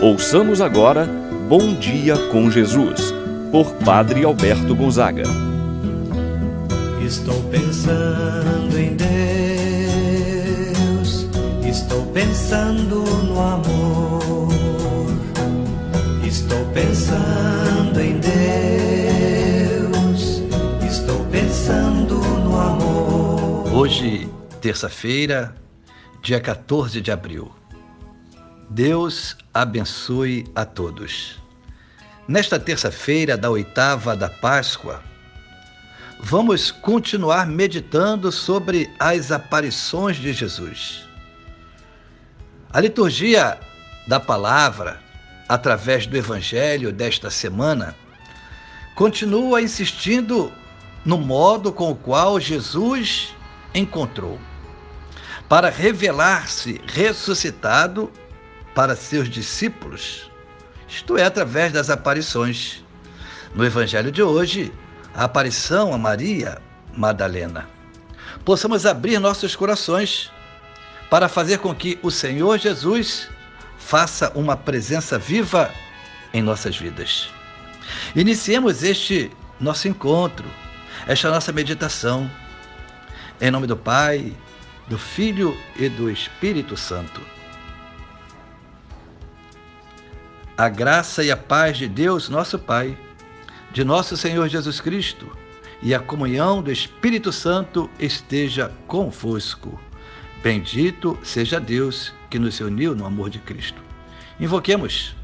Ouçamos agora Bom Dia com Jesus, por Padre Alberto Gonzaga. Estou pensando em Deus, estou pensando no amor, estou pensando em Deus, estou pensando no amor. Hoje, terça-feira, dia 14 de abril. Deus abençoe a todos. Nesta terça-feira da oitava da Páscoa, vamos continuar meditando sobre as aparições de Jesus. A liturgia da palavra, através do Evangelho desta semana, continua insistindo no modo com o qual Jesus encontrou para revelar-se ressuscitado para seus discípulos, isto é, através das aparições. No Evangelho de hoje, a aparição a Maria Madalena. Possamos abrir nossos corações para fazer com que o Senhor Jesus faça uma presença viva em nossas vidas. Iniciemos este nosso encontro, esta nossa meditação, em nome do Pai, do Filho e do Espírito Santo. A graça e a paz de Deus, nosso Pai, de nosso Senhor Jesus Cristo e a comunhão do Espírito Santo esteja convosco. Bendito seja Deus que nos uniu no amor de Cristo. Invoquemos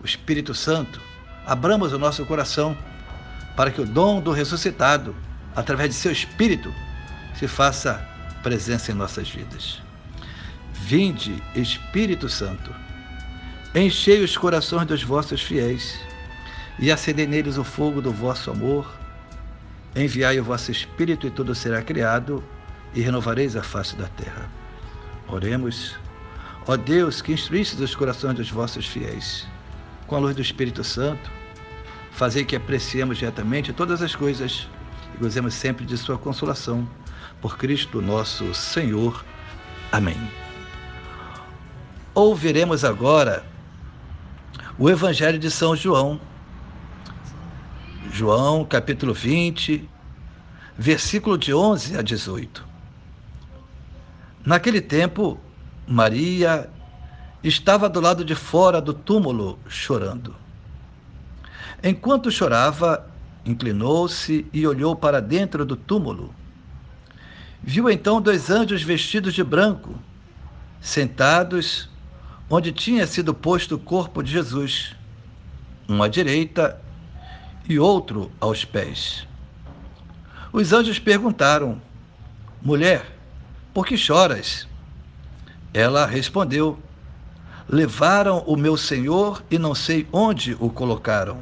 o Espírito Santo, abramos o nosso coração para que o dom do ressuscitado, através de seu Espírito, se faça presença em nossas vidas. Vinde, Espírito Santo Enchei os corações dos vossos fiéis e acendei neles o fogo do vosso amor. Enviai o vosso Espírito e tudo será criado e renovareis a face da terra. Oremos. Ó Deus, que instruísse os corações dos vossos fiéis, com a luz do Espírito Santo, fazei que apreciemos diretamente todas as coisas e gozemos sempre de sua consolação. Por Cristo nosso Senhor. Amém. Ouviremos agora o Evangelho de São João. João, capítulo 20, versículo de 11 a 18. Naquele tempo, Maria estava do lado de fora do túmulo chorando. Enquanto chorava, inclinou-se e olhou para dentro do túmulo. Viu então dois anjos vestidos de branco, sentados onde tinha sido posto o corpo de Jesus, um à direita e outro aos pés. Os anjos perguntaram: Mulher, por que choras? Ela respondeu: Levaram o meu senhor e não sei onde o colocaram.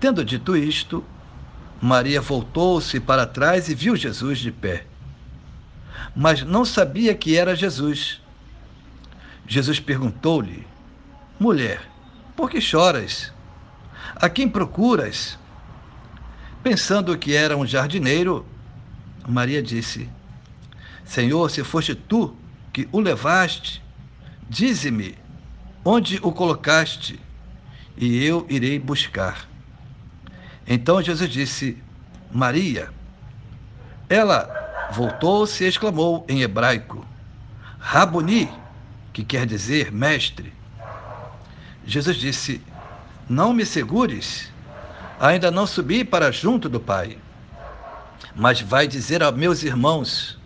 Tendo dito isto, Maria voltou-se para trás e viu Jesus de pé. Mas não sabia que era Jesus. Jesus perguntou-lhe: Mulher, por que choras? A quem procuras? Pensando que era um jardineiro, Maria disse: Senhor, se foste tu que o levaste, dize-me onde o colocaste, e eu irei buscar. Então Jesus disse: Maria. Ela voltou-se e exclamou em hebraico: Rabuni que quer dizer mestre. Jesus disse: Não me segures, ainda não subi para junto do Pai. Mas vai dizer a meus irmãos: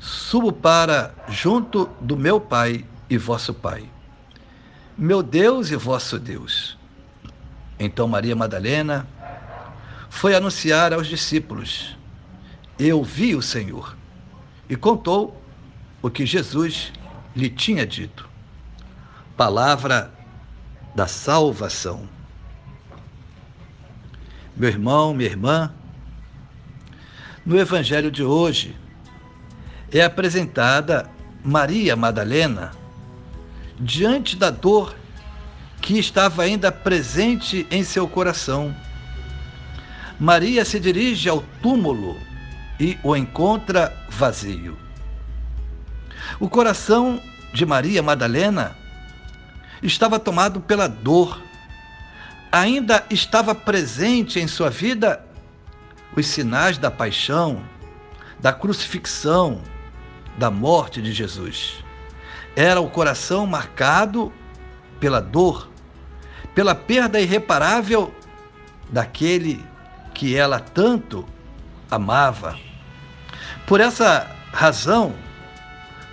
Subo para junto do meu Pai e vosso Pai, meu Deus e vosso Deus. Então Maria Madalena foi anunciar aos discípulos: Eu vi o Senhor. E contou o que Jesus lhe tinha dito. Palavra da salvação. Meu irmão, minha irmã, no Evangelho de hoje é apresentada Maria Madalena diante da dor que estava ainda presente em seu coração. Maria se dirige ao túmulo e o encontra vazio. O coração de Maria Madalena estava tomado pela dor. Ainda estava presente em sua vida os sinais da paixão, da crucifixão, da morte de Jesus. Era o coração marcado pela dor, pela perda irreparável daquele que ela tanto amava. Por essa razão,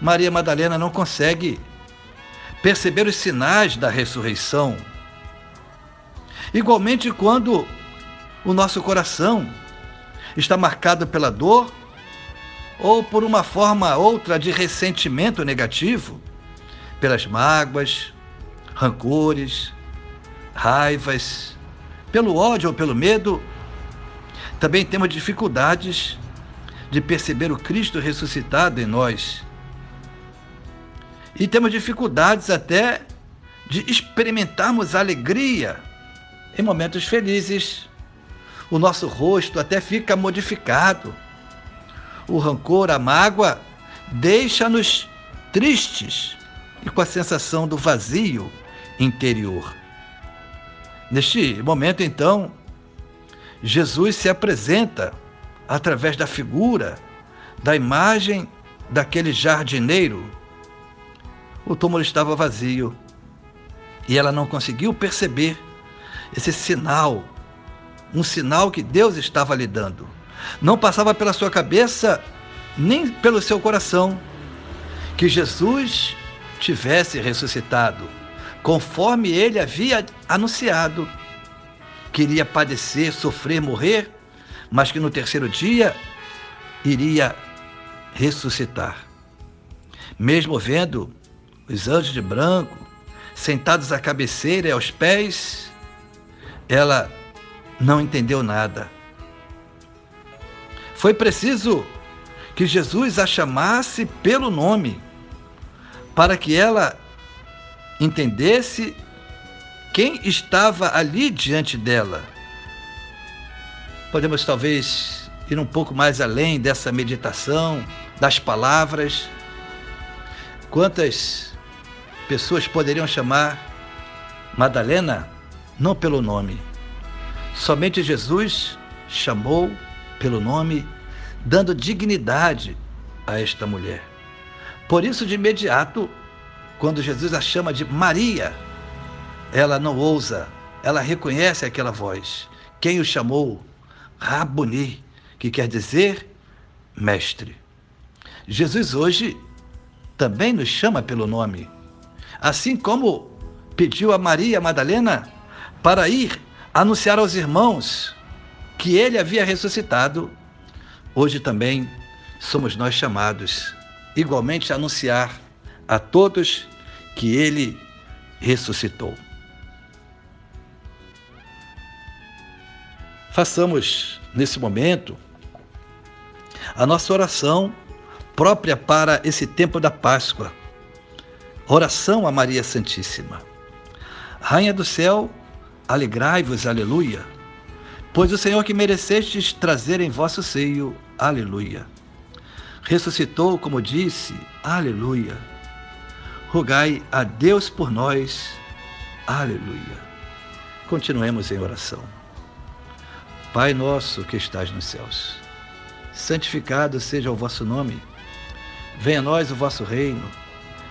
Maria Madalena não consegue perceber os sinais da ressurreição. Igualmente, quando o nosso coração está marcado pela dor ou por uma forma outra de ressentimento negativo, pelas mágoas, rancores, raivas, pelo ódio ou pelo medo, também temos dificuldades de perceber o Cristo ressuscitado em nós. E temos dificuldades até de experimentarmos alegria em momentos felizes. O nosso rosto até fica modificado. O rancor, a mágoa, deixa-nos tristes e com a sensação do vazio interior. Neste momento, então, Jesus se apresenta através da figura, da imagem daquele jardineiro. O túmulo estava vazio e ela não conseguiu perceber esse sinal, um sinal que Deus estava lhe dando. Não passava pela sua cabeça, nem pelo seu coração, que Jesus tivesse ressuscitado, conforme ele havia anunciado. Queria padecer, sofrer, morrer, mas que no terceiro dia iria ressuscitar. Mesmo vendo os anjos de branco sentados à cabeceira e aos pés, ela não entendeu nada. Foi preciso que Jesus a chamasse pelo nome para que ela entendesse quem estava ali diante dela. Podemos talvez ir um pouco mais além dessa meditação, das palavras. Quantas pessoas poderiam chamar Madalena não pelo nome? Somente Jesus chamou pelo nome, dando dignidade a esta mulher. Por isso, de imediato, quando Jesus a chama de Maria, ela não ousa, ela reconhece aquela voz. Quem o chamou? Rabuni, que quer dizer mestre. Jesus hoje também nos chama pelo nome, assim como pediu a Maria Madalena para ir anunciar aos irmãos que ele havia ressuscitado. Hoje também somos nós chamados igualmente anunciar a todos que ele ressuscitou. Façamos nesse momento a nossa oração própria para esse tempo da Páscoa. Oração a Maria Santíssima. Rainha do céu, alegrai-vos, aleluia, pois o Senhor que merecestes trazer em vosso seio, aleluia ressuscitou, como disse, aleluia. Rogai a Deus por nós, aleluia. Continuemos em oração. Pai nosso que estás nos céus, santificado seja o vosso nome. Venha a nós o vosso reino.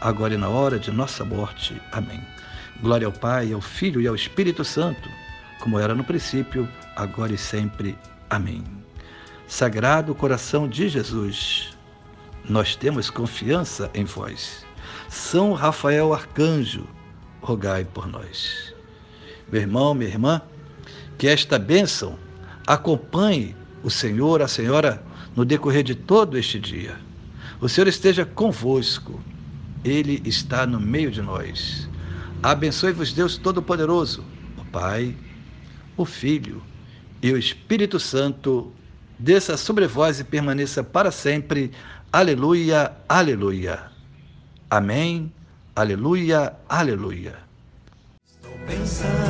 agora e na hora de nossa morte. Amém. Glória ao Pai, ao Filho e ao Espírito Santo, como era no princípio, agora e sempre. Amém. Sagrado coração de Jesus nós temos confiança em vós. São Rafael Arcanjo, rogai por nós. Meu irmão, minha irmã, que esta bênção acompanhe o Senhor, a Senhora, no decorrer de todo este dia. O Senhor esteja convosco, Ele está no meio de nós. Abençoe-vos Deus Todo-Poderoso, o Pai, o Filho e o Espírito Santo, desça sobre vós e permaneça para sempre. Aleluia, aleluia. Amém, aleluia, aleluia. Estou pensando